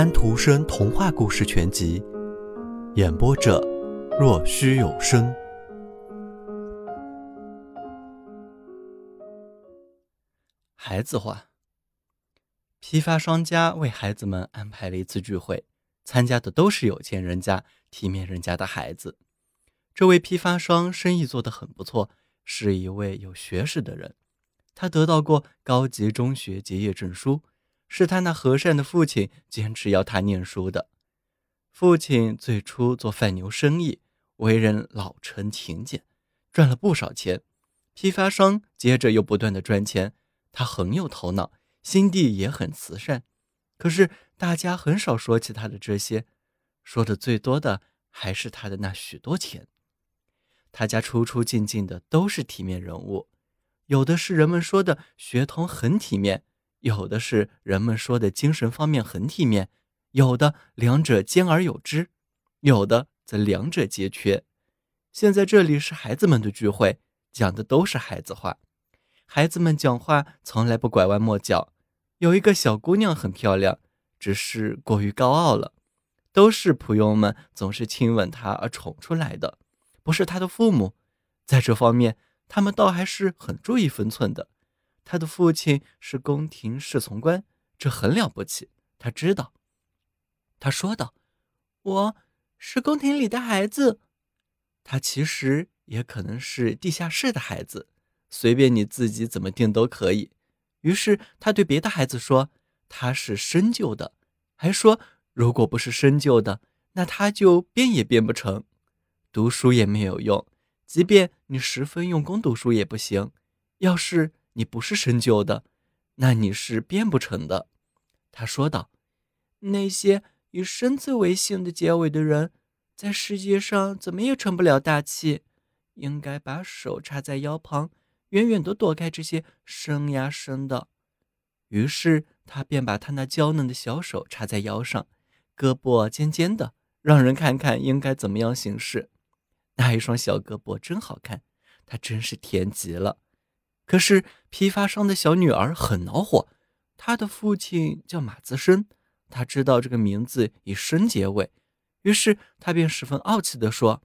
安徒生童话故事全集，演播者：若虚有声。孩子话：批发商家为孩子们安排了一次聚会，参加的都是有钱人家、体面人家的孩子。这位批发商生意做得很不错，是一位有学识的人，他得到过高级中学结业证书。是他那和善的父亲坚持要他念书的。父亲最初做贩牛生意，为人老成勤俭，赚了不少钱。批发商接着又不断的赚钱，他很有头脑，心地也很慈善。可是大家很少说起他的这些，说的最多的还是他的那许多钱。他家出出进进的都是体面人物，有的是人们说的学童很体面。有的是人们说的精神方面很体面，有的两者兼而有之，有的则两者皆缺。现在这里是孩子们的聚会，讲的都是孩子话。孩子们讲话从来不拐弯抹角。有一个小姑娘很漂亮，只是过于高傲了。都是仆佣们总是亲吻她而宠出来的，不是她的父母。在这方面，他们倒还是很注意分寸的。他的父亲是宫廷侍从官，这很了不起。他知道，他说道：“我是宫廷里的孩子。”他其实也可能是地下室的孩子，随便你自己怎么定都可以。于是他对别的孩子说：“他是深究的。”还说：“如果不是深究的，那他就变也变不成。读书也没有用，即便你十分用功读书也不行。要是……”你不是深究的，那你是变不成的。”他说道。“那些以生字为姓的结尾的人，在世界上怎么也成不了大器。应该把手插在腰旁，远远的躲开这些生呀生的。”于是他便把他那娇嫩的小手插在腰上，胳膊尖尖的，让人看看应该怎么样行事。那一双小胳膊真好看，他真是甜极了。可是批发商的小女儿很恼火，她的父亲叫马自生，他知道这个名字以“生”结尾，于是他便十分傲气地说：“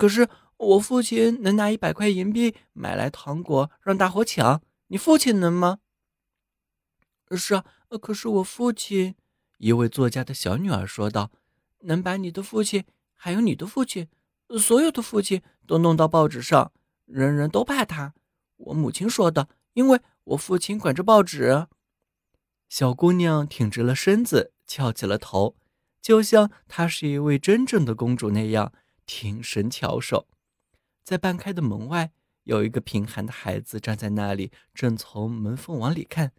可是我父亲能拿一百块银币买来糖果让大伙抢，你父亲能吗？”“是啊，可是我父亲。”一位作家的小女儿说道，“能把你的父亲，还有你的父亲，所有的父亲都弄到报纸上，人人都怕他。”我母亲说的，因为我父亲管着报纸。小姑娘挺直了身子，翘起了头，就像她是一位真正的公主那样挺身翘首。在半开的门外，有一个贫寒的孩子站在那里，正从门缝往里看。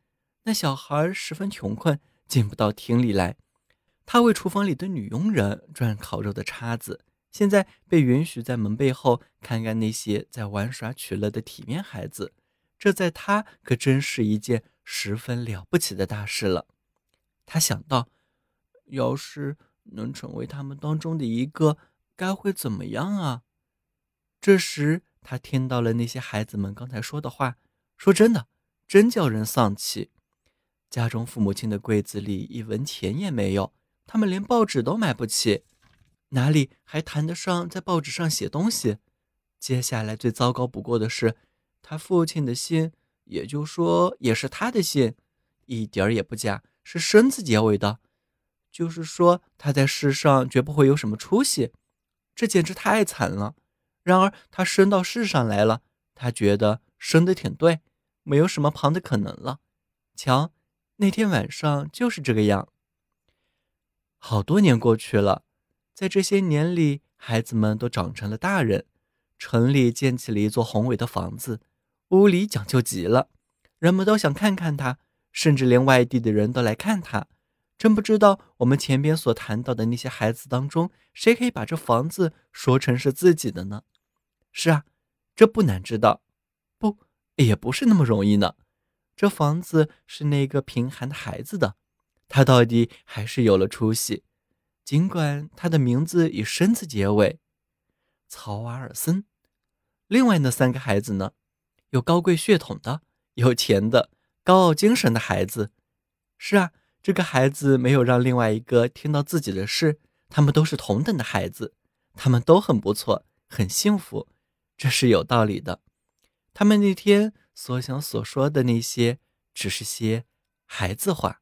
那小孩十分穷困，进不到厅里来。他为厨房里的女佣人转烤肉的叉子。现在被允许在门背后看看那些在玩耍取乐的体面孩子，这在他可真是一件十分了不起的大事了。他想到，要是能成为他们当中的一个，该会怎么样啊？这时他听到了那些孩子们刚才说的话，说真的，真叫人丧气。家中父母亲的柜子里一文钱也没有，他们连报纸都买不起。哪里还谈得上在报纸上写东西？接下来最糟糕不过的是，他父亲的信，也就说也是他的信，一点儿也不假，是生字结尾的。就是说他在世上绝不会有什么出息，这简直太惨了。然而他生到世上来了，他觉得生的挺对，没有什么旁的可能了。瞧，那天晚上就是这个样。好多年过去了。在这些年里，孩子们都长成了大人。城里建起了一座宏伟的房子，屋里讲究极了，人们都想看看它，甚至连外地的人都来看它。真不知道我们前边所谈到的那些孩子当中，谁可以把这房子说成是自己的呢？是啊，这不难知道，不，也不是那么容易呢。这房子是那个贫寒的孩子的，他到底还是有了出息。尽管他的名字以“生”字结尾，曹瓦尔森。另外那三个孩子呢？有高贵血统的、有钱的、高傲精神的孩子。是啊，这个孩子没有让另外一个听到自己的事，他们都是同等的孩子，他们都很不错，很幸福，这是有道理的。他们那天所想所说的那些，只是些孩子话。